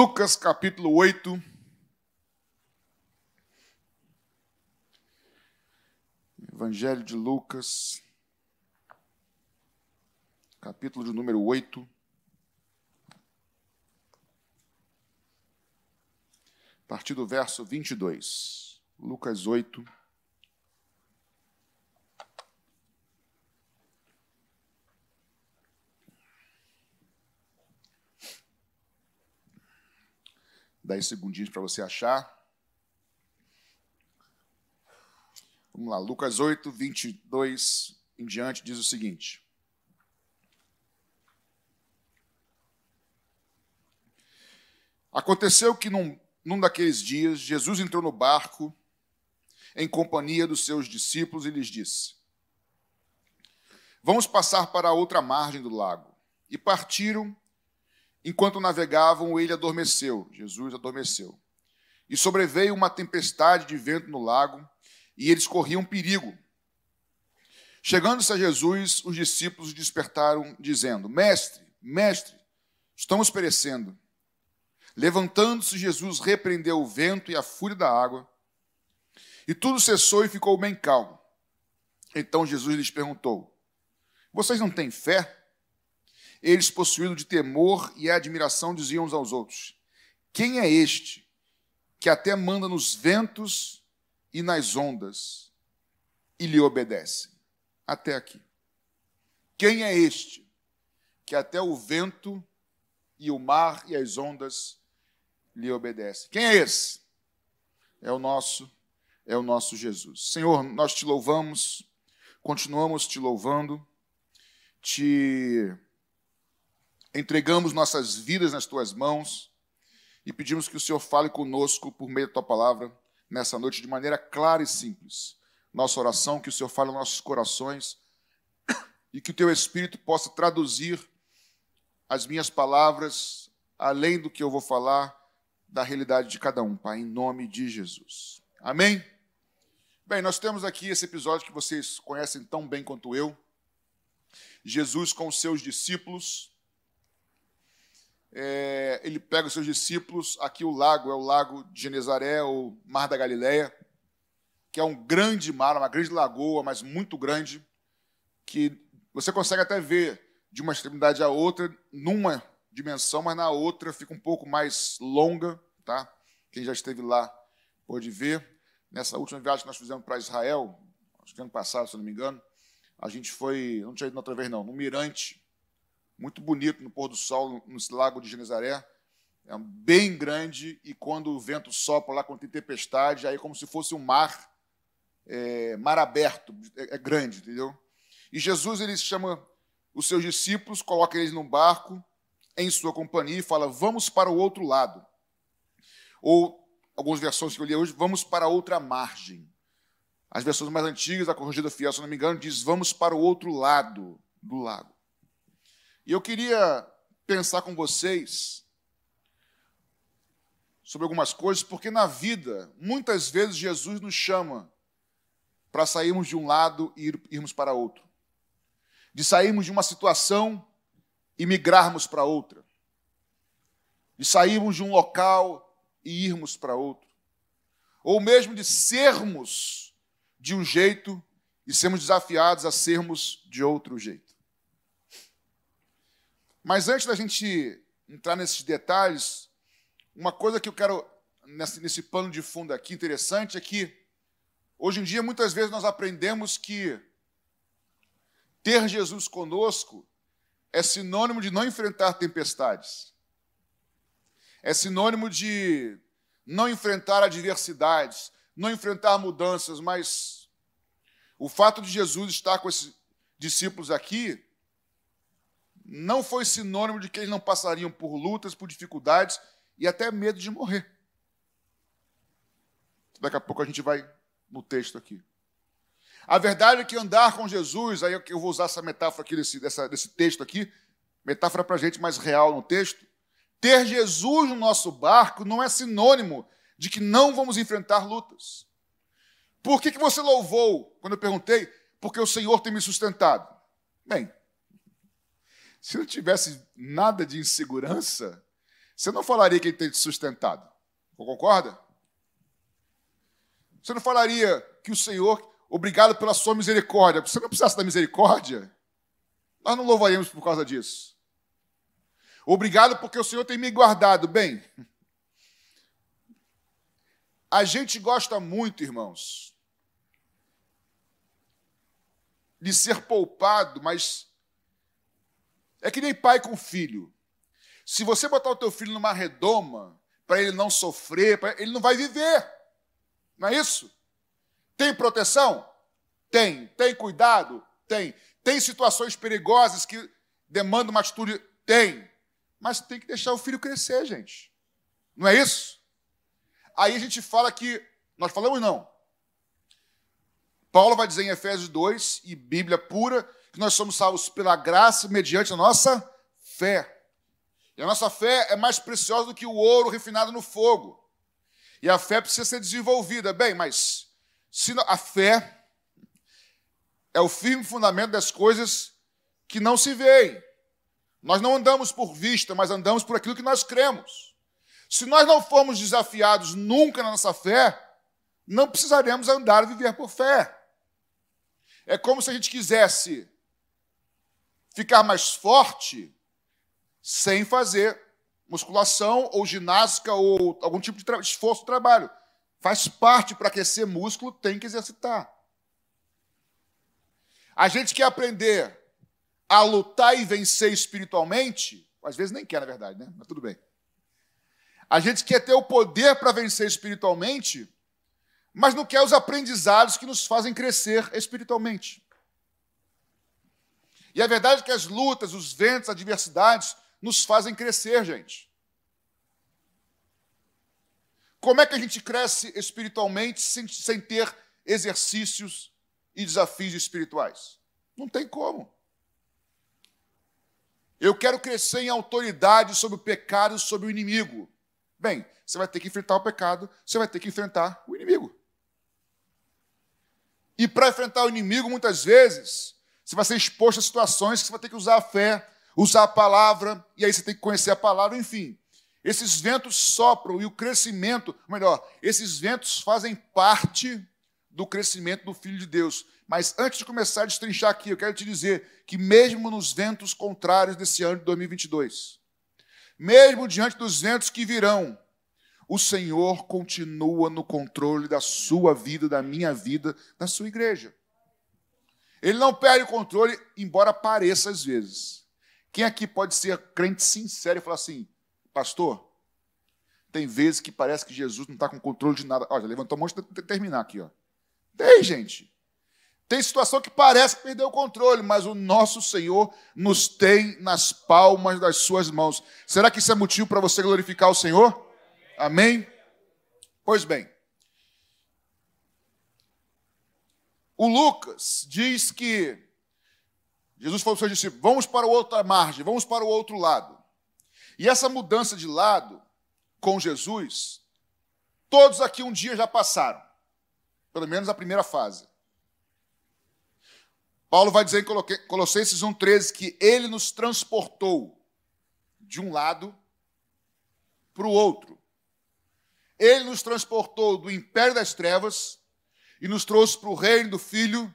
Lucas capítulo 8. Evangelho de Lucas, capítulo de número 8. A partir do verso 22. Lucas 8. Dez segundinhos para você achar. Vamos lá, Lucas 8, 22 em diante diz o seguinte. Aconteceu que num, num daqueles dias, Jesus entrou no barco em companhia dos seus discípulos e lhes disse: Vamos passar para a outra margem do lago. E partiram. Enquanto navegavam, ele adormeceu. Jesus adormeceu. E sobreveio uma tempestade de vento no lago, e eles corriam perigo. Chegando-se a Jesus, os discípulos despertaram, dizendo: Mestre, mestre, estamos perecendo. Levantando-se, Jesus repreendeu o vento e a fúria da água, e tudo cessou e ficou bem calmo. Então Jesus lhes perguntou: Vocês não têm fé? Eles, possuídos de temor e admiração, diziam uns aos outros: Quem é este que até manda nos ventos e nas ondas e lhe obedece? Até aqui. Quem é este que até o vento e o mar e as ondas lhe obedecem? Quem é esse? É o nosso é o nosso Jesus. Senhor, nós te louvamos, continuamos te louvando, te entregamos nossas vidas nas tuas mãos e pedimos que o Senhor fale conosco por meio da tua palavra nessa noite de maneira clara e simples. Nossa oração, que o Senhor fale aos nossos corações e que o teu Espírito possa traduzir as minhas palavras, além do que eu vou falar, da realidade de cada um, Pai, em nome de Jesus. Amém? Bem, nós temos aqui esse episódio que vocês conhecem tão bem quanto eu. Jesus com os seus discípulos. É, ele pega os seus discípulos. Aqui o lago é o lago de Genezaré, ou Mar da Galileia, que é um grande mar, uma grande lagoa, mas muito grande, que você consegue até ver de uma extremidade à outra, numa dimensão, mas na outra fica um pouco mais longa, tá? Quem já esteve lá pode ver. Nessa última viagem que nós fizemos para Israel, acho que ano passado, se não me engano, a gente foi, não tinha ido outra vez não, num mirante muito bonito no pôr do sol, no lago de Genezaré, é bem grande, e quando o vento sopra lá, quando tem tempestade, aí é como se fosse um mar, é, mar aberto, é, é grande, entendeu? E Jesus, ele chama os seus discípulos, coloca eles num barco, em sua companhia, e fala, vamos para o outro lado. Ou algumas versões que eu li hoje, vamos para outra margem. As versões mais antigas, a corrigida fiel, se não me engano, diz vamos para o outro lado do lago. E eu queria pensar com vocês sobre algumas coisas, porque na vida, muitas vezes Jesus nos chama para sairmos de um lado e irmos para outro. De sairmos de uma situação e migrarmos para outra. De sairmos de um local e irmos para outro. Ou mesmo de sermos de um jeito e sermos desafiados a sermos de outro jeito. Mas antes da gente entrar nesses detalhes, uma coisa que eu quero, nesse, nesse pano de fundo aqui, interessante, é que hoje em dia muitas vezes nós aprendemos que ter Jesus conosco é sinônimo de não enfrentar tempestades. É sinônimo de não enfrentar adversidades, não enfrentar mudanças, mas o fato de Jesus estar com esses discípulos aqui não foi sinônimo de que eles não passariam por lutas, por dificuldades e até medo de morrer. Daqui a pouco a gente vai no texto aqui. A verdade é que andar com Jesus, aí eu vou usar essa metáfora aqui desse, dessa, desse texto aqui, metáfora para a gente mais real no texto, ter Jesus no nosso barco não é sinônimo de que não vamos enfrentar lutas. Por que, que você louvou? Quando eu perguntei, porque o Senhor tem me sustentado. Bem, se não tivesse nada de insegurança, você não falaria que ele tem te sustentado. Concorda? Você não falaria que o Senhor, obrigado pela sua misericórdia, se você não precisasse da misericórdia, nós não louvaríamos por causa disso. Obrigado porque o Senhor tem me guardado. Bem, a gente gosta muito, irmãos, de ser poupado, mas é que nem pai com filho. Se você botar o teu filho numa redoma para ele não sofrer, ele não vai viver. Não é isso? Tem proteção? Tem. Tem cuidado? Tem. Tem situações perigosas que demandam uma atitude? Tem. Mas tem que deixar o filho crescer, gente. Não é isso? Aí a gente fala que. Nós falamos não. Paulo vai dizer em Efésios 2, e Bíblia pura, que nós somos salvos pela graça mediante a nossa fé. E a nossa fé é mais preciosa do que o ouro refinado no fogo. E a fé precisa ser desenvolvida. Bem, mas se a fé é o firme fundamento das coisas que não se veem. Nós não andamos por vista, mas andamos por aquilo que nós cremos. Se nós não formos desafiados nunca na nossa fé, não precisaremos andar e viver por fé. É como se a gente quisesse ficar mais forte sem fazer musculação ou ginástica ou algum tipo de esforço trabalho. Faz parte para aquecer músculo, tem que exercitar. A gente quer aprender a lutar e vencer espiritualmente, às vezes nem quer, na verdade, né? Mas tudo bem. A gente quer ter o poder para vencer espiritualmente, mas não quer os aprendizados que nos fazem crescer espiritualmente. E a verdade é que as lutas, os ventos, as adversidades nos fazem crescer, gente. Como é que a gente cresce espiritualmente sem, sem ter exercícios e desafios espirituais? Não tem como. Eu quero crescer em autoridade sobre o pecado sobre o inimigo. Bem, você vai ter que enfrentar o pecado, você vai ter que enfrentar o inimigo. E para enfrentar o inimigo, muitas vezes, você vai ser exposto a situações que você vai ter que usar a fé, usar a palavra, e aí você tem que conhecer a palavra, enfim. Esses ventos sopram e o crescimento, melhor, esses ventos fazem parte do crescimento do Filho de Deus. Mas antes de começar a destrinchar aqui, eu quero te dizer que, mesmo nos ventos contrários desse ano de 2022, mesmo diante dos ventos que virão, o Senhor continua no controle da sua vida, da minha vida, da sua igreja. Ele não perde o controle, embora pareça às vezes. Quem aqui pode ser crente sincero e falar assim, pastor, tem vezes que parece que Jesus não está com controle de nada. Olha, levantou um monte de terminar aqui. Ó. Tem, gente. Tem situação que parece que perdeu o controle, mas o nosso Senhor nos tem nas palmas das suas mãos. Será que isso é motivo para você glorificar o Senhor? Amém? Pois bem. O Lucas diz que Jesus falou para os seus discípulos: vamos para outra margem, vamos para o outro lado. E essa mudança de lado com Jesus, todos aqui um dia já passaram, pelo menos a primeira fase. Paulo vai dizer em Colossenses 1,13 que ele nos transportou de um lado para o outro. Ele nos transportou do império das trevas e nos trouxe para o reino do Filho,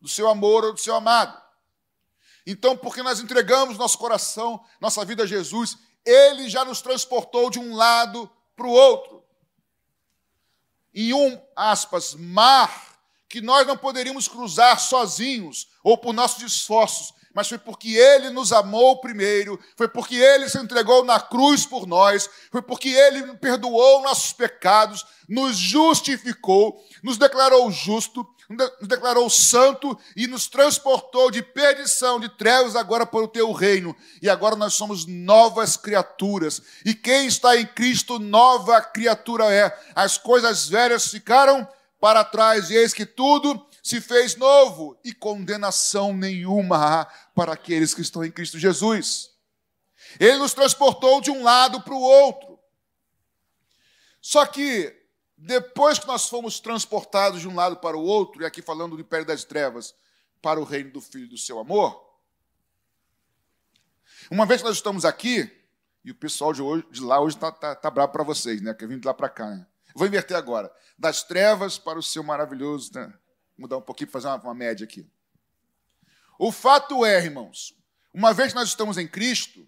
do seu amor ou do seu amado. Então, porque nós entregamos nosso coração, nossa vida a Jesus, Ele já nos transportou de um lado para o outro. Em um, aspas, mar que nós não poderíamos cruzar sozinhos ou por nossos esforços, mas foi porque Ele nos amou primeiro, foi porque Ele se entregou na cruz por nós, foi porque Ele perdoou nossos pecados, nos justificou, nos declarou justo, nos declarou santo e nos transportou de perdição, de trevas, agora para o teu reino. E agora nós somos novas criaturas. E quem está em Cristo, nova criatura é. As coisas velhas ficaram para trás, e eis que tudo se fez novo, e condenação nenhuma há para aqueles que estão em Cristo Jesus. Ele nos transportou de um lado para o outro. Só que, depois que nós fomos transportados de um lado para o outro, e aqui falando do Império das Trevas, para o reino do Filho do seu amor, uma vez que nós estamos aqui, E o pessoal de, hoje, de lá hoje está tá, tá bravo para vocês, né? Que vim de lá para cá. Né? Vou inverter agora. Das trevas para o seu maravilhoso. Né? Mudar um pouquinho, fazer uma, uma média aqui. O fato é, irmãos, uma vez que nós estamos em Cristo,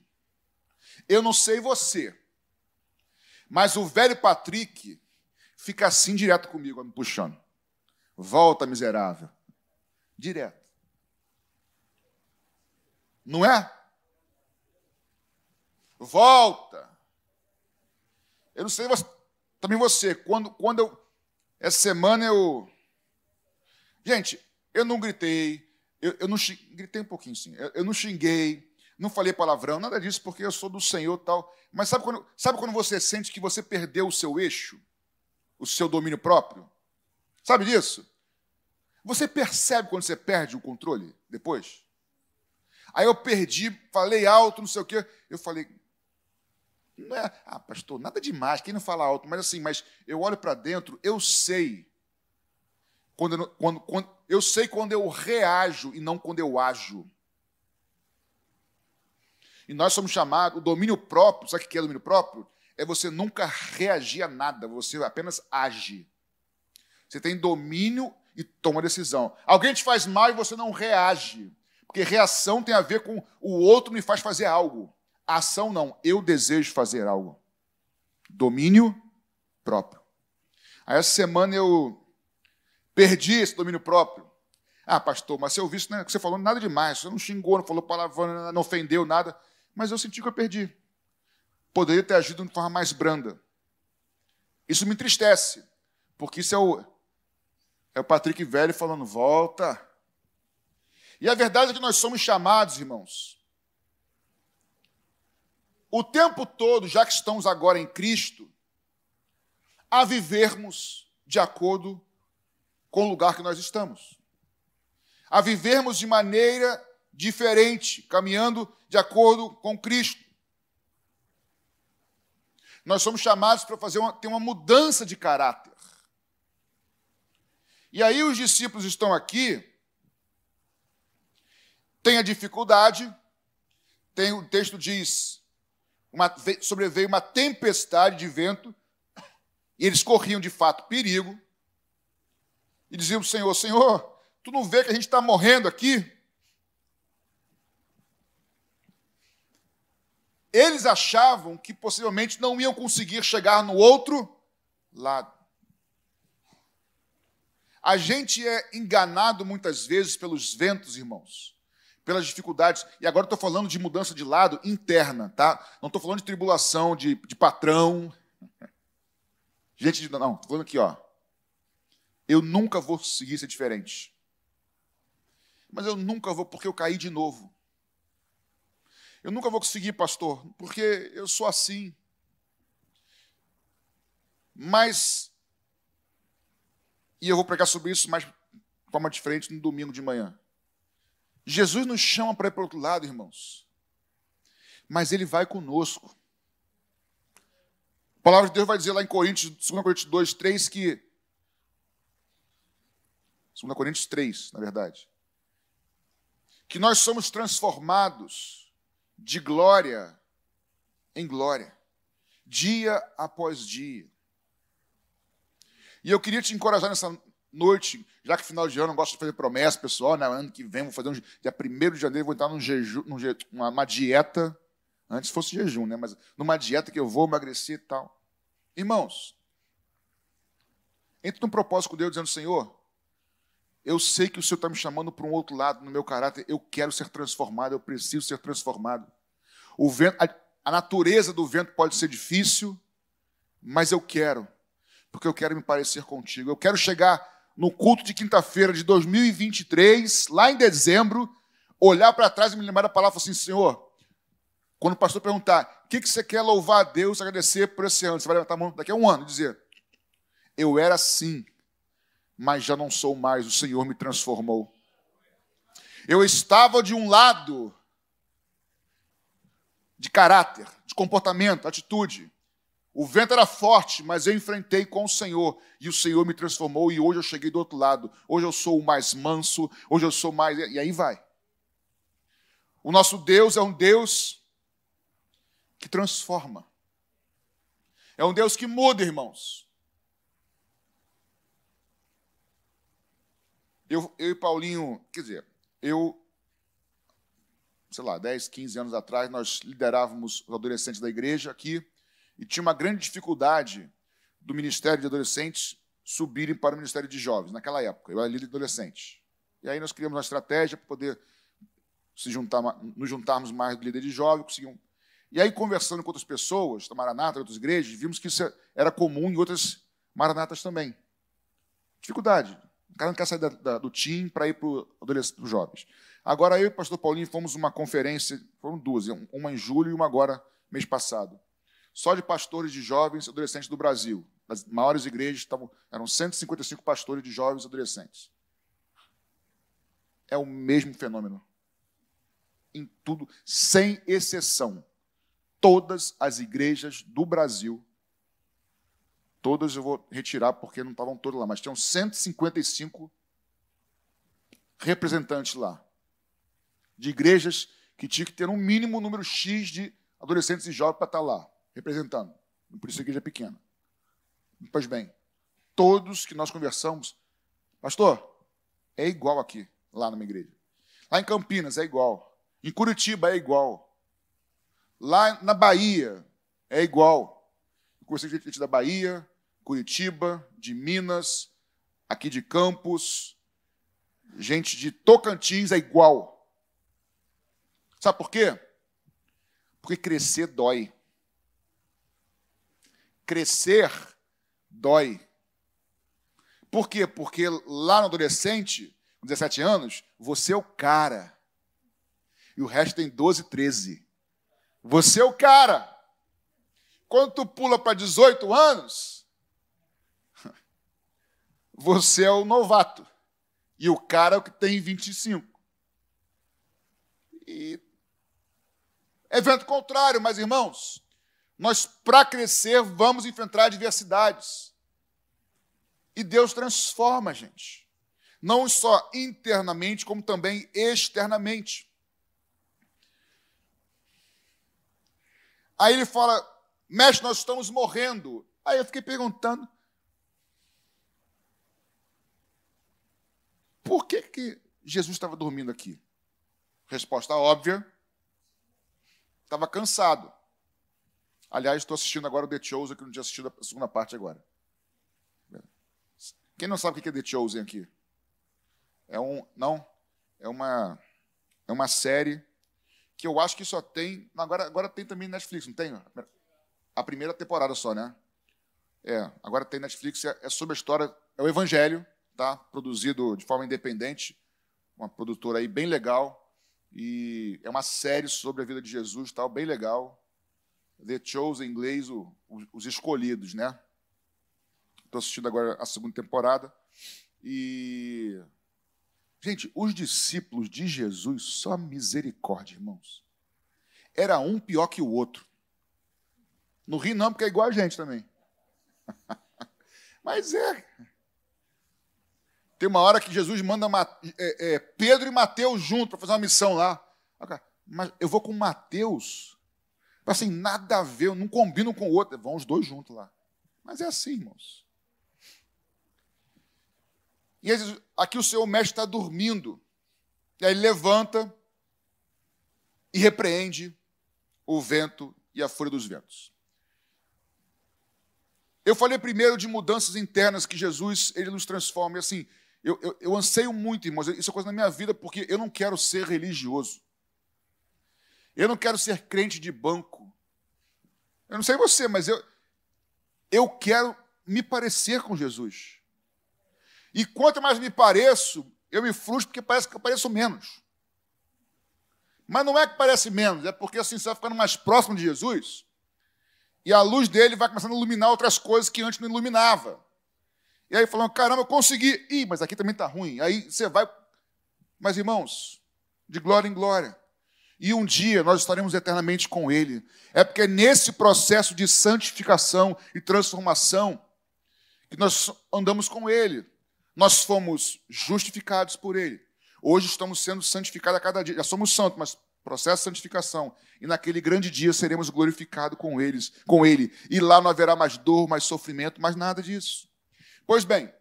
eu não sei você, mas o velho Patrick fica assim direto comigo, me puxando. Volta, miserável. Direto. Não é? Volta. Eu não sei, também você, quando, quando eu. Essa semana eu. Gente, eu não gritei, eu, eu não gritei um pouquinho sim, eu, eu, não xinguei, não falei palavrão, nada disso, porque eu sou do Senhor tal. Mas sabe quando, sabe quando você sente que você perdeu o seu eixo, o seu domínio próprio? Sabe disso? Você percebe quando você perde o controle depois? Aí eu perdi, falei alto, não sei o quê. Eu falei, não é, ah, pastor, nada demais, quem não fala alto, mas assim, mas eu olho para dentro, eu sei. Quando, quando, quando, eu sei quando eu reajo e não quando eu ajo. E nós somos chamados, o domínio próprio, sabe o que é domínio próprio? É você nunca reagir a nada, você apenas age. Você tem domínio e toma decisão. Alguém te faz mal e você não reage. Porque reação tem a ver com o outro me faz fazer algo. Ação não, eu desejo fazer algo. Domínio próprio. Aí essa semana eu perdi esse domínio próprio. Ah, pastor, mas eu vi isso, né, que você falou nada demais, você não xingou, não falou palavrão, não ofendeu nada, mas eu senti que eu perdi. Poderia ter agido de forma mais branda. Isso me entristece, porque isso é o, é o Patrick velho falando, volta. E a verdade é que nós somos chamados, irmãos, o tempo todo, já que estamos agora em Cristo, a vivermos de acordo com o lugar que nós estamos. A vivermos de maneira diferente, caminhando de acordo com Cristo. Nós somos chamados para fazer uma, ter uma mudança de caráter. E aí os discípulos estão aqui, tem a dificuldade, tem o texto diz, uma, sobreveio uma tempestade de vento, e eles corriam de fato perigo, e diziam para o Senhor: Senhor, tu não vê que a gente está morrendo aqui? Eles achavam que possivelmente não iam conseguir chegar no outro lado. A gente é enganado muitas vezes pelos ventos, irmãos pelas dificuldades. E agora estou falando de mudança de lado interna, tá? Não estou falando de tribulação, de, de patrão. Gente, não, estou falando aqui, ó. Eu nunca vou conseguir ser diferente. Mas eu nunca vou, porque eu caí de novo. Eu nunca vou conseguir, pastor, porque eu sou assim. Mas, e eu vou pregar sobre isso mais de forma diferente no domingo de manhã. Jesus nos chama para ir para o outro lado, irmãos. Mas ele vai conosco. A palavra de Deus vai dizer lá em Coríntios, 2 Coríntios 2, 3, que. 2 Coríntios 3, na verdade. Que nós somos transformados de glória em glória, dia após dia. E eu queria te encorajar nessa noite, já que final de ano eu gosto de fazer promessa, pessoal, né? ano que vem vou fazer um dia 1 de janeiro, vou entrar num jejum, num, uma dieta, antes fosse jejum, né? Mas numa dieta que eu vou emagrecer e tal. Irmãos, entre num propósito com Deus dizendo, Senhor, eu sei que o Senhor está me chamando para um outro lado no meu caráter, eu quero ser transformado, eu preciso ser transformado. O vento, a, a natureza do vento pode ser difícil, mas eu quero, porque eu quero me parecer contigo. Eu quero chegar no culto de quinta-feira de 2023, lá em dezembro, olhar para trás e me lembrar da palavra assim, Senhor, quando o pastor perguntar, o que, que você quer louvar a Deus, agradecer por esse ano? Você vai levantar a mão daqui a um ano e dizer, eu era assim, mas já não sou mais, o Senhor me transformou. Eu estava de um lado de caráter, de comportamento, atitude. O vento era forte, mas eu enfrentei com o Senhor e o Senhor me transformou e hoje eu cheguei do outro lado. Hoje eu sou o mais manso, hoje eu sou mais. E aí vai. O nosso Deus é um Deus que transforma. É um Deus que muda, irmãos. Eu, eu e Paulinho, quer dizer, eu, sei lá, 10, 15 anos atrás, nós liderávamos os adolescentes da igreja aqui e tinha uma grande dificuldade do Ministério de Adolescentes subirem para o Ministério de Jovens, naquela época. Eu era líder de adolescentes. E aí nós criamos uma estratégia para poder se juntar, nos juntarmos mais do líder de jovens, conseguimos. E aí, conversando com outras pessoas, da Maranata, outras igrejas, vimos que isso era comum em outras Maranatas também. Dificuldade. O cara não quer sair da, da, do team para ir para os jovens. Agora, eu e o pastor Paulinho fomos uma conferência, foram duas, uma em julho e uma agora, mês passado, só de pastores de jovens e adolescentes do Brasil. As maiores igrejas estavam, eram 155 pastores de jovens e adolescentes. É o mesmo fenômeno em tudo, sem exceção. Todas as igrejas do Brasil, todas eu vou retirar porque não estavam todas lá, mas tinham 155 representantes lá, de igrejas que tinham que ter um mínimo número X de adolescentes e jovens para estar lá, representando. Por isso a igreja é pequena. Pois bem, todos que nós conversamos, pastor, é igual aqui, lá na minha igreja. Lá em Campinas é igual. Em Curitiba é igual. Lá na Bahia é igual. Eu conversei com gente da Bahia, Curitiba, de Minas, aqui de Campos, gente de Tocantins é igual. Sabe por quê? Porque crescer dói. Crescer dói. Por quê? Porque lá no adolescente, com 17 anos, você é o cara e o resto tem 12, 13. Você é o cara. Quando tu pula para 18 anos, você é o novato. E o cara é o que tem 25. E evento contrário, mas irmãos, nós para crescer vamos enfrentar adversidades. E Deus transforma a gente. Não só internamente, como também externamente. Aí ele fala, mestre, nós estamos morrendo. Aí eu fiquei perguntando, por que, que Jesus estava dormindo aqui? Resposta óbvia, estava cansado. Aliás, estou assistindo agora o The Chosen, que não tinha assistido a segunda parte agora. Quem não sabe o que é The Chosen aqui? É um. Não. É uma, é uma série que eu acho que só tem. Agora, agora tem também Netflix, não tem? A primeira temporada só, né? É, agora tem Netflix, é, é sobre a história, é o Evangelho, tá? Produzido de forma independente, uma produtora aí bem legal. E é uma série sobre a vida de Jesus, tal, bem legal. The Chosen, em inglês, o, os escolhidos, né? Estou assistindo agora a segunda temporada. E Gente, os discípulos de Jesus, só misericórdia, irmãos. Era um pior que o outro. No Rio não, porque é igual a gente também. Mas é. Tem uma hora que Jesus manda é, é, Pedro e Mateus juntos para fazer uma missão lá. Mas eu vou com Mateus. Assim, nada a ver, não combinam com o outro. Vão os dois juntos lá. Mas é assim, irmãos. E aqui o seu mestre está dormindo. E aí ele levanta e repreende o vento e a fúria dos ventos. Eu falei primeiro de mudanças internas que Jesus ele nos transforma. E assim, eu, eu, eu anseio muito, irmãos, isso é coisa na minha vida, porque eu não quero ser religioso. Eu não quero ser crente de banco. Eu não sei você, mas eu, eu quero me parecer com Jesus. E quanto mais me pareço, eu me frustro porque parece que eu pareço menos. Mas não é que parece menos, é porque assim você vai ficando mais próximo de Jesus e a luz dele vai começando a iluminar outras coisas que antes não iluminava. E aí falando, caramba, eu consegui. Ih, mas aqui também está ruim. Aí você vai. Mas, irmãos, de glória em glória. E um dia nós estaremos eternamente com Ele. É porque é nesse processo de santificação e transformação que nós andamos com Ele. Nós fomos justificados por Ele. Hoje estamos sendo santificados a cada dia. Já somos santos, mas processo de santificação. E naquele grande dia seremos glorificados com eles, com ele. E lá não haverá mais dor, mais sofrimento, mais nada disso. Pois bem,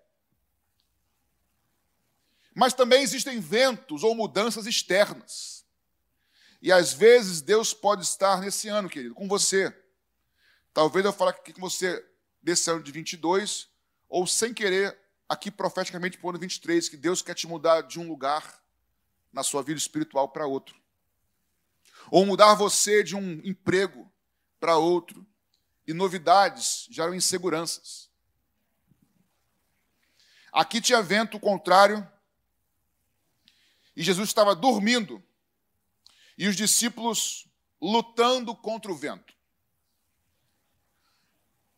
mas também existem ventos ou mudanças externas. E às vezes Deus pode estar nesse ano, querido, com você. Talvez eu fale aqui com você desse ano de 22, ou sem querer, aqui profeticamente para o ano 23, que Deus quer te mudar de um lugar na sua vida espiritual para outro ou mudar você de um emprego para outro. E novidades geram inseguranças. Aqui tinha vento contrário e Jesus estava dormindo e os discípulos lutando contra o vento.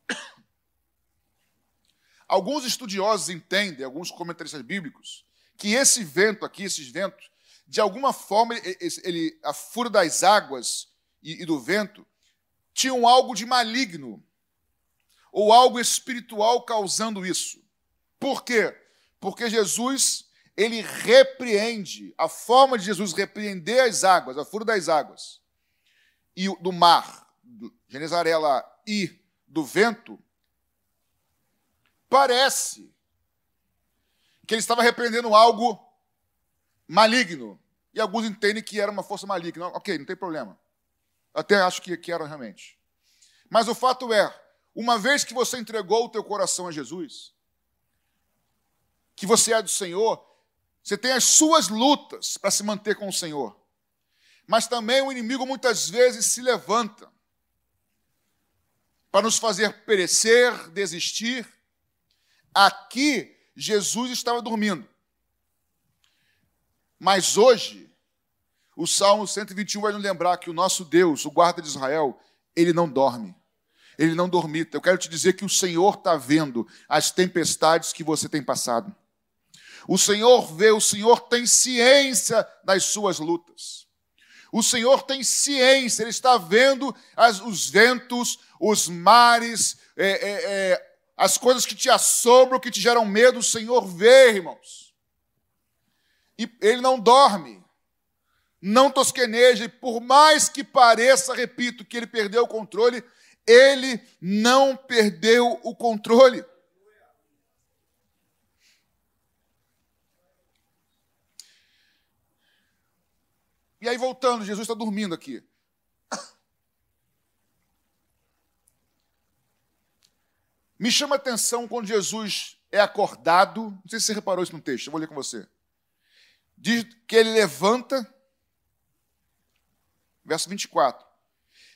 Alguns estudiosos entendem, alguns comentaristas bíblicos, que esse vento aqui, esses ventos, de alguma forma, ele, a fúria das águas e, e do vento tinham algo de maligno, ou algo espiritual causando isso. Por quê? Porque Jesus, ele repreende, a forma de Jesus repreender as águas, a fúria das águas, e do mar, do Genezarela e do vento, parece que ele estava repreendendo algo maligno. E alguns entendem que era uma força maligna. Ok, não tem problema. Até acho que, que era realmente. Mas o fato é, uma vez que você entregou o teu coração a Jesus, que você é do Senhor, você tem as suas lutas para se manter com o Senhor. Mas também o inimigo muitas vezes se levanta para nos fazer perecer, desistir. Aqui, Jesus estava dormindo. Mas hoje, o Salmo 121 vai nos lembrar que o nosso Deus, o guarda de Israel, ele não dorme. Ele não dormita. Eu quero te dizer que o Senhor está vendo as tempestades que você tem passado. O Senhor vê, o Senhor tem ciência das suas lutas. O Senhor tem ciência, Ele está vendo as, os ventos, os mares, é, é, é, as coisas que te assombram, que te geram medo. O Senhor vê, irmãos. E ele não dorme, não tosqueneja, e por mais que pareça, repito, que ele perdeu o controle, ele não perdeu o controle. E aí, voltando, Jesus está dormindo aqui. Me chama a atenção quando Jesus é acordado. Não sei se você reparou isso no texto, eu vou ler com você diz que ele levanta, verso 24: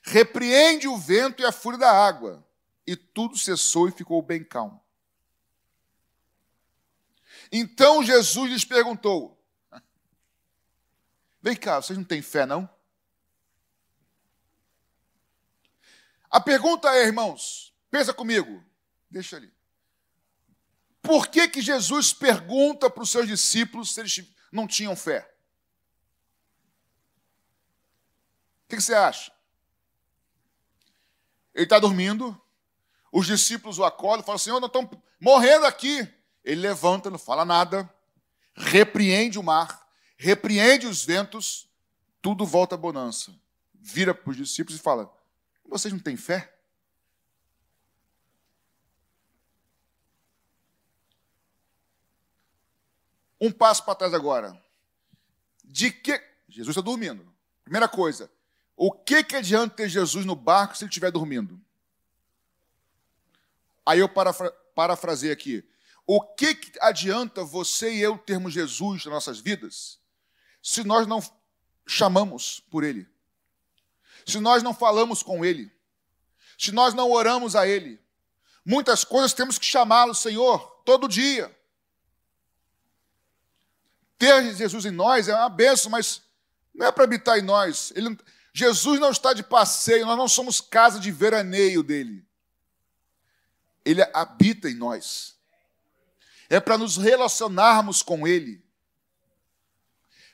repreende o vento e a fúria da água, e tudo cessou e ficou bem calmo. Então Jesus lhes perguntou: Vem cá, vocês não têm fé, não? A pergunta é, irmãos, pensa comigo, deixa ali. Por que, que Jesus pergunta para os seus discípulos se eles não tinham fé. O que você acha? Ele está dormindo, os discípulos o acolhem, falam: Senhor, nós estamos morrendo aqui. Ele levanta, não fala nada, repreende o mar, repreende os ventos, tudo volta à bonança. Vira para os discípulos e fala: Vocês não têm fé? Um passo para trás agora. De que. Jesus está dormindo. Primeira coisa. O que, que adianta ter Jesus no barco se ele estiver dormindo? Aí eu parafra... parafrasei aqui. O que, que adianta você e eu termos Jesus nas nossas vidas se nós não chamamos por Ele? Se nós não falamos com Ele? Se nós não oramos a Ele? Muitas coisas temos que chamá-lo, Senhor, todo dia ter Jesus em nós é uma benção, mas não é para habitar em nós. Ele, Jesus não está de passeio, nós não somos casa de veraneio dele. Ele habita em nós. É para nos relacionarmos com ele.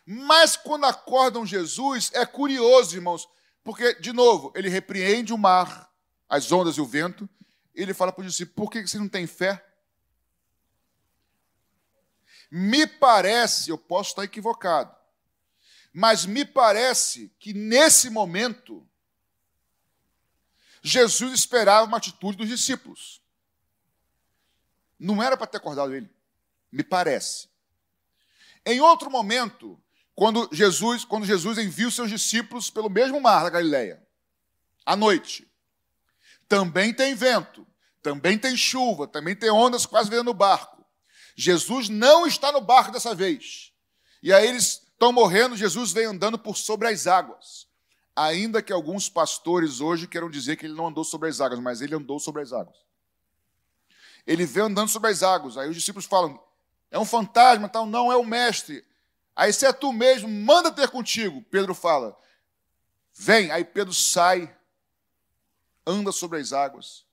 Mas quando acordam Jesus, é curioso, irmãos, porque, de novo, ele repreende o mar, as ondas e o vento, e ele fala para os discípulos: por que você não tem fé? Me parece, eu posso estar equivocado, Mas me parece que nesse momento, Jesus esperava uma atitude dos discípulos. Não era para ter acordado ele, me parece. Em outro momento, quando Jesus, quando Jesus envia os seus discípulos pelo mesmo mar da Galileia, à noite, também tem vento, também tem chuva, também tem ondas quase vendo no barco. Jesus não está no barco dessa vez. E aí eles estão morrendo, Jesus vem andando por sobre as águas. Ainda que alguns pastores hoje queiram dizer que ele não andou sobre as águas, mas ele andou sobre as águas. Ele vem andando sobre as águas. Aí os discípulos falam: é um fantasma, tal, não é o mestre. Aí se é tu mesmo, manda ter contigo. Pedro fala: vem. Aí Pedro sai, anda sobre as águas.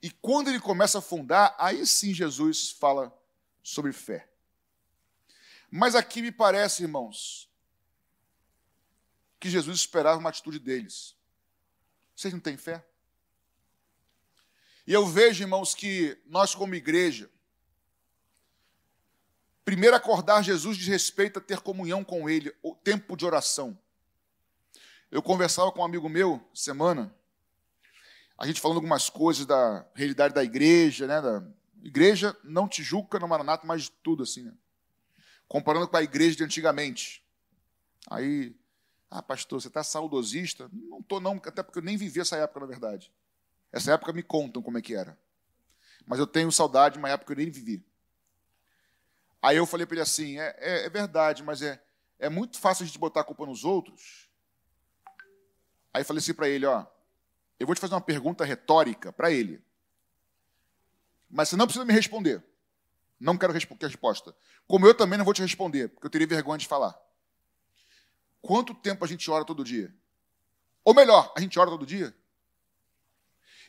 E quando ele começa a afundar, aí sim Jesus fala sobre fé. Mas aqui me parece, irmãos, que Jesus esperava uma atitude deles. Vocês não têm fé? E eu vejo, irmãos, que nós, como igreja, primeiro acordar Jesus diz respeito a ter comunhão com Ele, o tempo de oração. Eu conversava com um amigo meu, semana, a gente falando algumas coisas da realidade da igreja, né? Da igreja não Tijuca, não Maranata, mas de tudo assim, né? comparando com a igreja de antigamente. Aí, ah, pastor, você está saudosista? Não estou, não, até porque eu nem vivi essa época, na verdade. Essa época me contam como é que era. Mas eu tenho saudade de uma época que eu nem vivi. Aí eu falei para ele assim: é, é, é, verdade, mas é, é muito fácil a gente botar a culpa nos outros. Aí falei assim para ele: ó, eu vou te fazer uma pergunta retórica para ele. Mas você não precisa me responder. Não quero resposta. Como eu também não vou te responder, porque eu teria vergonha de falar. Quanto tempo a gente ora todo dia? Ou melhor, a gente ora todo dia?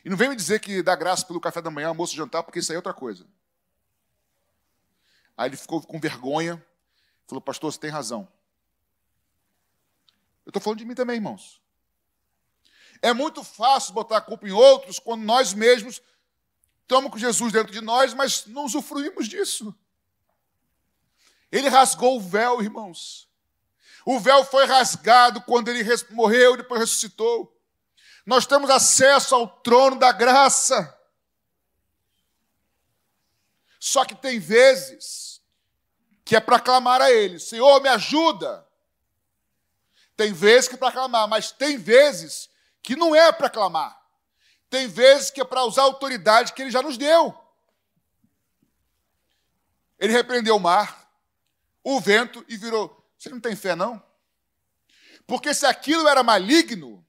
E não vem me dizer que dá graça pelo café da manhã, almoço jantar, porque isso aí é outra coisa. Aí ele ficou com vergonha, falou, pastor, você tem razão. Eu estou falando de mim também, irmãos. É muito fácil botar a culpa em outros quando nós mesmos estamos com Jesus dentro de nós, mas não usufruímos disso. Ele rasgou o véu, irmãos. O véu foi rasgado quando ele morreu e depois ressuscitou. Nós temos acesso ao trono da graça. Só que tem vezes que é para clamar a Ele: Senhor, me ajuda. Tem vezes que é para clamar, mas tem vezes que não é para clamar. Tem vezes que é para usar a autoridade que ele já nos deu. Ele repreendeu o mar, o vento e virou. Você não tem fé, não? Porque se aquilo era maligno,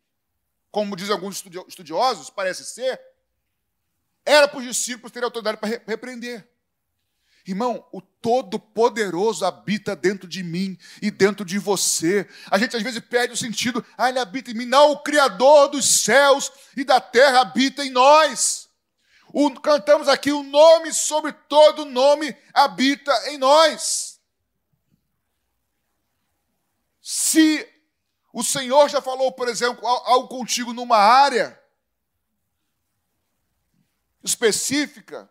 como dizem alguns estudiosos, parece ser, era para os discípulos terem autoridade para repreender. Irmão, o Todo-Poderoso habita dentro de mim e dentro de você. A gente às vezes perde o sentido, ah, ele habita em mim. Não, o Criador dos céus e da terra habita em nós. O, cantamos aqui, o nome sobre todo nome habita em nós. Se o Senhor já falou, por exemplo, algo contigo numa área específica,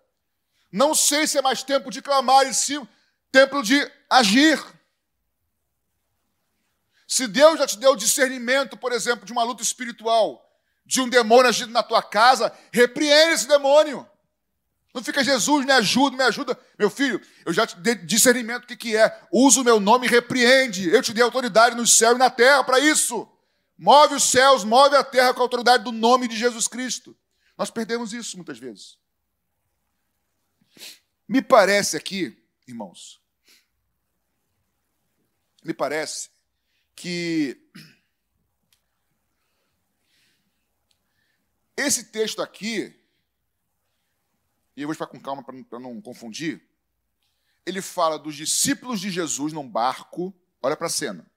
não sei se é mais tempo de clamar e sim tempo de agir. Se Deus já te deu discernimento, por exemplo, de uma luta espiritual, de um demônio agindo na tua casa, repreende esse demônio. Não fica, Jesus, me ajuda, me ajuda. Meu filho, eu já te dei discernimento do que, que é. Usa o meu nome e repreende. Eu te dei autoridade no céu e na terra para isso. Move os céus, move a terra com a autoridade do nome de Jesus Cristo. Nós perdemos isso muitas vezes. Me parece aqui, irmãos, me parece que esse texto aqui, e eu vou explicar com calma para não confundir, ele fala dos discípulos de Jesus num barco, olha para a cena,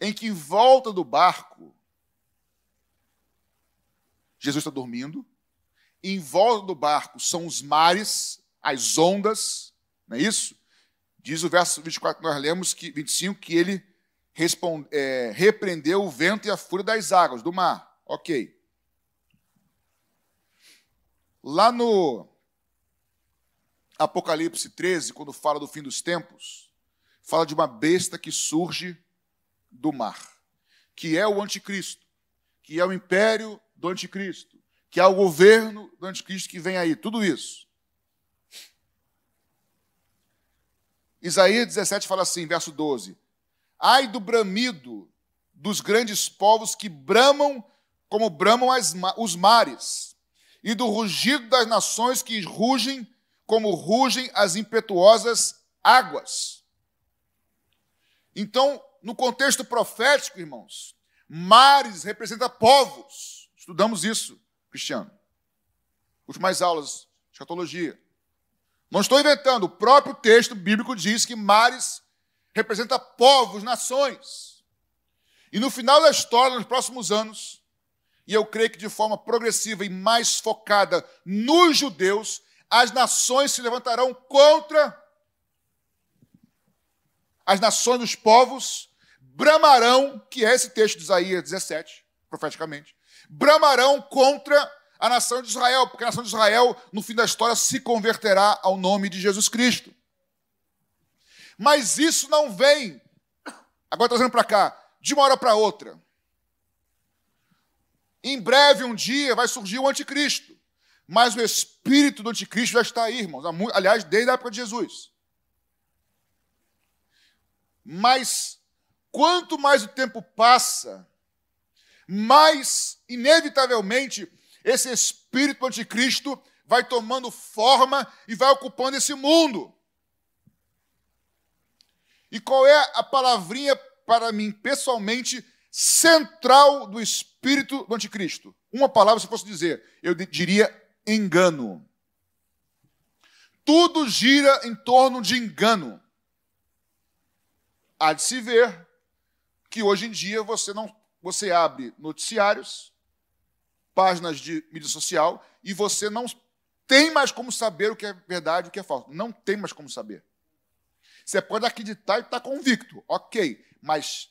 em que em volta do barco, Jesus está dormindo, em volta do barco são os mares, as ondas, não é isso? Diz o verso 24 que nós lemos, que, 25, que ele responde, é, repreendeu o vento e a fúria das águas, do mar. Ok. Lá no Apocalipse 13, quando fala do fim dos tempos, fala de uma besta que surge do mar, que é o anticristo, que é o império do anticristo, que é o governo do anticristo que vem aí, tudo isso. Isaías 17 fala assim, verso 12: Ai do bramido dos grandes povos que bramam como bramam as, os mares, e do rugido das nações que rugem como rugem as impetuosas águas. Então, no contexto profético, irmãos, mares representa povos. Estudamos isso, Cristiano. Últimas aulas, escatologia. Não estou inventando, o próprio texto bíblico diz que mares representa povos, nações. E no final da história, nos próximos anos, e eu creio que de forma progressiva e mais focada nos judeus, as nações se levantarão contra as nações dos povos, bramarão, que é esse texto de Isaías 17, profeticamente, bramarão contra a nação de Israel, porque a nação de Israel, no fim da história, se converterá ao nome de Jesus Cristo. Mas isso não vem, agora trazendo para cá, de uma hora para outra. Em breve, um dia, vai surgir o anticristo. Mas o espírito do anticristo já está aí, irmãos. Aliás, desde a época de Jesus. Mas quanto mais o tempo passa, mais inevitavelmente esse espírito anticristo vai tomando forma e vai ocupando esse mundo. E qual é a palavrinha para mim, pessoalmente, central do espírito do anticristo? Uma palavra, se eu fosse dizer, eu diria engano. Tudo gira em torno de engano. Há de se ver que hoje em dia você não você abre noticiários, páginas de mídia social e você não tem mais como saber o que é verdade e o que é falso. Não tem mais como saber. Você pode acreditar e estar tá convicto, ok, mas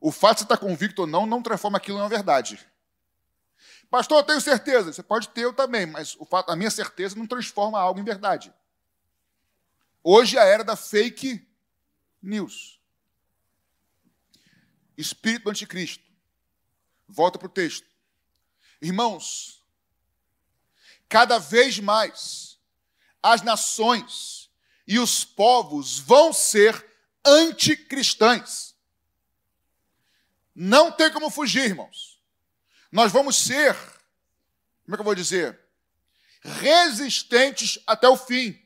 o fato de você estar tá convicto ou não não transforma aquilo uma verdade. Pastor, eu tenho certeza. Você pode ter eu também, mas o fato, a minha certeza não transforma algo em verdade. Hoje é a era da fake news. Espírito do anticristo. Volta para o texto. Irmãos, cada vez mais as nações e os povos vão ser anticristãs. Não tem como fugir, irmãos. Nós vamos ser, como é que eu vou dizer? Resistentes até o fim.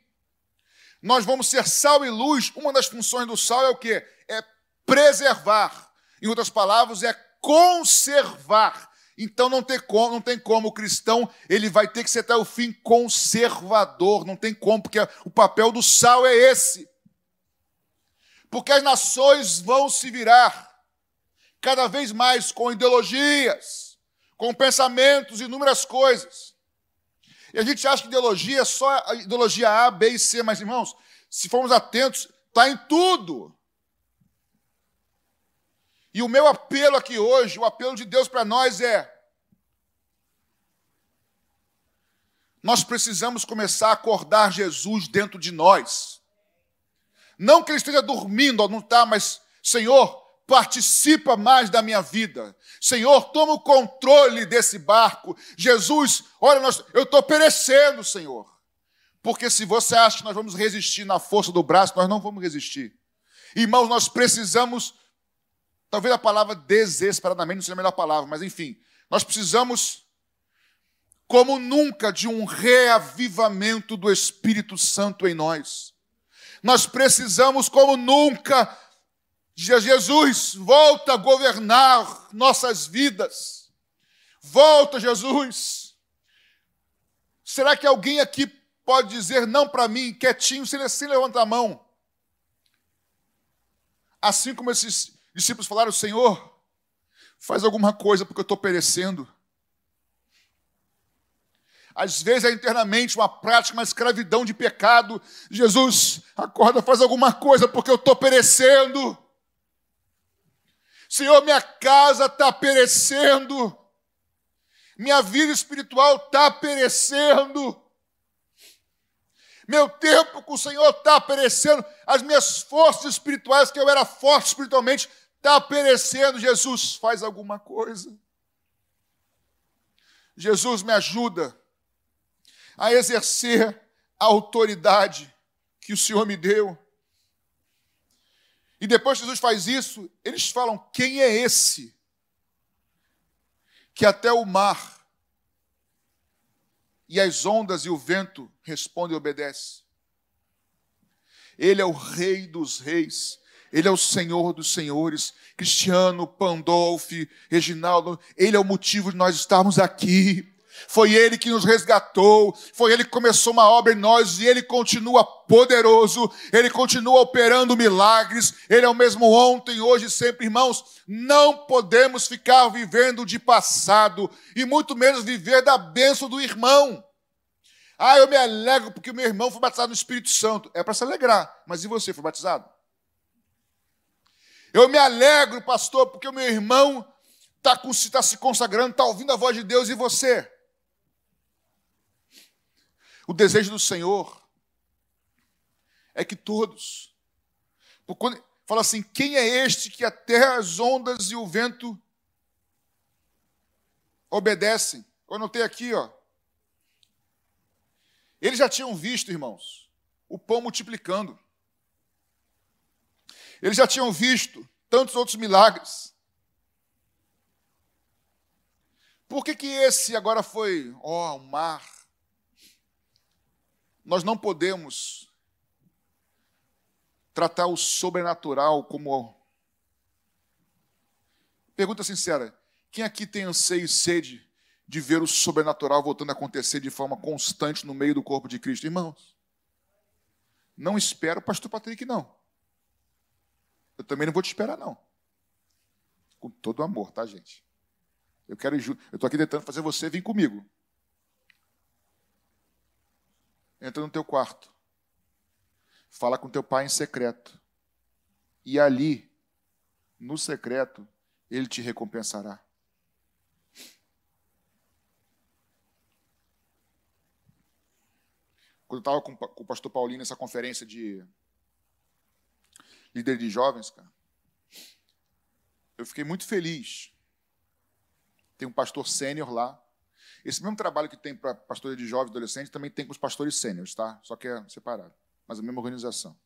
Nós vamos ser sal e luz. Uma das funções do sal é o quê? É preservar. Em outras palavras, é conservar. Então não tem como, não tem como o cristão, ele vai ter que ser até o fim conservador, não tem como, porque o papel do sal é esse. Porque as nações vão se virar cada vez mais com ideologias, com pensamentos, inúmeras coisas. E a gente acha que ideologia é só a ideologia A, B e C, mas irmãos, se formos atentos, está em tudo. E o meu apelo aqui hoje, o apelo de Deus para nós é: nós precisamos começar a acordar Jesus dentro de nós. Não que ele esteja dormindo, não está, mas, Senhor, participa mais da minha vida. Senhor, toma o controle desse barco. Jesus, olha, nós, eu estou perecendo, Senhor. Porque se você acha que nós vamos resistir na força do braço, nós não vamos resistir. Irmãos, nós precisamos Talvez a palavra desesperadamente não seja a melhor palavra, mas enfim, nós precisamos, como nunca, de um reavivamento do Espírito Santo em nós. Nós precisamos, como nunca, de Jesus, volta a governar nossas vidas. Volta, Jesus. Será que alguém aqui pode dizer não para mim, quietinho, sem, levantar a mão? Assim como esses discípulos falaram: Senhor, faz alguma coisa porque eu estou perecendo. Às vezes é internamente uma prática, uma escravidão de pecado. Jesus, acorda, faz alguma coisa porque eu estou perecendo. Senhor, minha casa está perecendo. Minha vida espiritual está perecendo. Meu tempo com o Senhor está perecendo. As minhas forças espirituais, que eu era forte espiritualmente, está perecendo. Jesus, faz alguma coisa. Jesus me ajuda a exercer a autoridade que o Senhor me deu. E depois que Jesus faz isso, eles falam: quem é esse? Que até o mar e as ondas e o vento respondem e obedecem. Ele é o Rei dos Reis, Ele é o Senhor dos Senhores. Cristiano, Pandolfi, Reginaldo, Ele é o motivo de nós estarmos aqui. Foi Ele que nos resgatou, foi Ele que começou uma obra em nós e Ele continua poderoso, Ele continua operando milagres, Ele é o mesmo ontem, hoje e sempre, irmãos. Não podemos ficar vivendo de passado e muito menos viver da bênção do irmão. Ah, eu me alegro porque meu irmão foi batizado no Espírito Santo. É para se alegrar, mas e você foi batizado? Eu me alegro, pastor, porque o meu irmão está tá se consagrando, está ouvindo a voz de Deus e você? O desejo do Senhor é que todos, quando, fala assim: quem é este que até as ondas e o vento obedecem? Eu anotei aqui, ó. Eles já tinham visto, irmãos, o pão multiplicando. Eles já tinham visto tantos outros milagres. Por que, que esse agora foi, ó, oh, o mar? Nós não podemos tratar o sobrenatural como. Pergunta sincera: quem aqui tem anseio e sede de ver o sobrenatural voltando a acontecer de forma constante no meio do corpo de Cristo? Irmãos, não espero o pastor Patrick, não. Eu também não vou te esperar, não. Com todo amor, tá, gente? Eu quero. Eu estou aqui tentando fazer você vir comigo. entra no teu quarto, fala com teu pai em secreto, e ali, no secreto, ele te recompensará. Quando eu estava com, com o pastor Paulinho nessa conferência de líder de jovens, cara, eu fiquei muito feliz. Tem um pastor sênior lá, esse mesmo trabalho que tem para pastores de jovens e adolescentes também tem com os pastores sêniores, tá? Só que é separado, mas a mesma organização.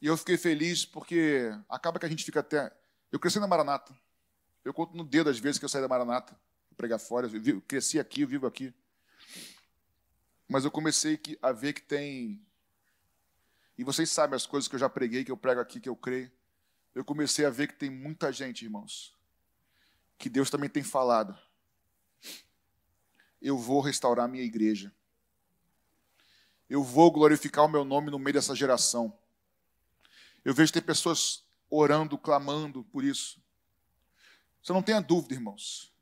E eu fiquei feliz porque acaba que a gente fica até. Eu cresci na Maranata. Eu conto no dedo as vezes que eu saí da Maranata, pregar fora. Eu cresci aqui, eu vivo aqui. Mas eu comecei a ver que tem. E vocês sabem as coisas que eu já preguei, que eu prego aqui, que eu creio. Eu comecei a ver que tem muita gente, irmãos, que Deus também tem falado eu vou restaurar minha igreja. Eu vou glorificar o meu nome no meio dessa geração. Eu vejo ter pessoas orando, clamando por isso. Você não tenha dúvida, irmãos.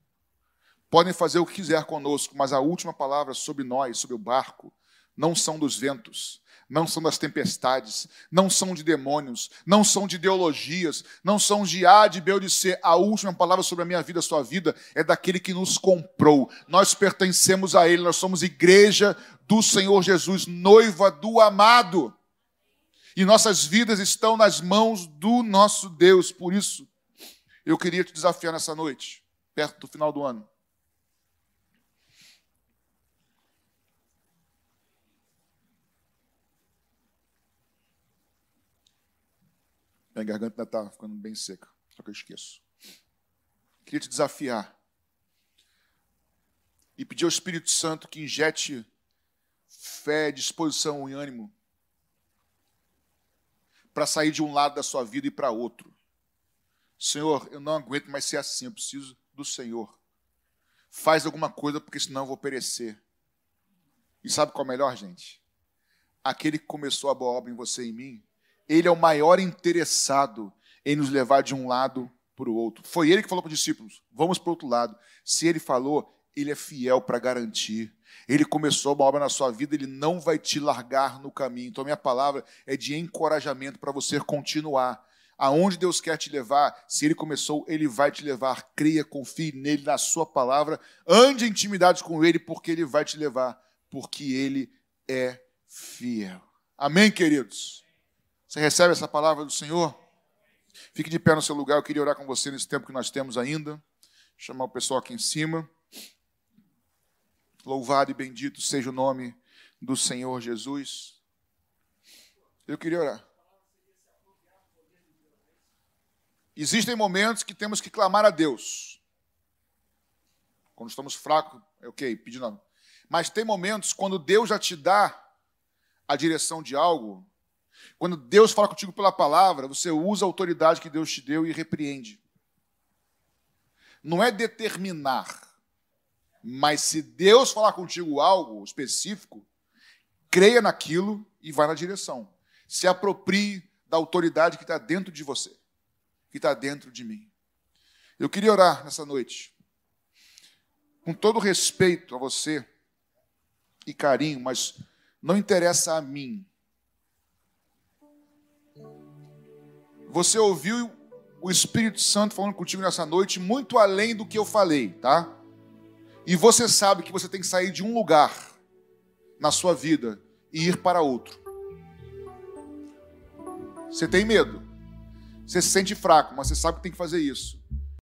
Podem fazer o que quiser conosco, mas a última palavra sobre nós, sobre o barco, não são dos ventos, não são das tempestades, não são de demônios, não são de ideologias, não são de A, de B ou de C. A última palavra sobre a minha vida, a sua vida, é daquele que nos comprou. Nós pertencemos a Ele, nós somos igreja do Senhor Jesus, noiva do amado. E nossas vidas estão nas mãos do nosso Deus. Por isso, eu queria te desafiar nessa noite, perto do final do ano. Minha garganta ainda está ficando bem seca, só que eu esqueço. Queria te desafiar e pedir ao Espírito Santo que injete fé, disposição e ânimo para sair de um lado da sua vida e para outro. Senhor, eu não aguento mais ser assim, eu preciso do Senhor. Faz alguma coisa, porque senão eu vou perecer. E sabe qual é o melhor, gente? Aquele que começou a boa obra em você e em mim, ele é o maior interessado em nos levar de um lado para o outro. Foi ele que falou para os discípulos: vamos para o outro lado. Se ele falou, ele é fiel para garantir. Ele começou uma obra na sua vida, ele não vai te largar no caminho. Então, a minha palavra é de encorajamento para você continuar. Aonde Deus quer te levar, se Ele começou, Ele vai te levar. Creia, confie nele, na Sua palavra. Ande em intimidade com Ele, porque Ele vai te levar porque Ele é fiel. Amém, queridos? Você recebe essa palavra do Senhor? Fique de pé no seu lugar, eu queria orar com você nesse tempo que nós temos ainda. Chamar o pessoal aqui em cima. Louvado e bendito seja o nome do Senhor Jesus. Eu queria orar. Existem momentos que temos que clamar a Deus. Quando estamos fracos, é ok, pedindo. Mas tem momentos quando Deus já te dá a direção de algo, quando Deus fala contigo pela palavra, você usa a autoridade que Deus te deu e repreende. Não é determinar, mas se Deus falar contigo algo específico, creia naquilo e vá na direção. Se aproprie da autoridade que está dentro de você, que está dentro de mim. Eu queria orar nessa noite, com todo respeito a você e carinho, mas não interessa a mim. Você ouviu o Espírito Santo falando contigo nessa noite muito além do que eu falei, tá? E você sabe que você tem que sair de um lugar na sua vida e ir para outro. Você tem medo. Você se sente fraco, mas você sabe que tem que fazer isso.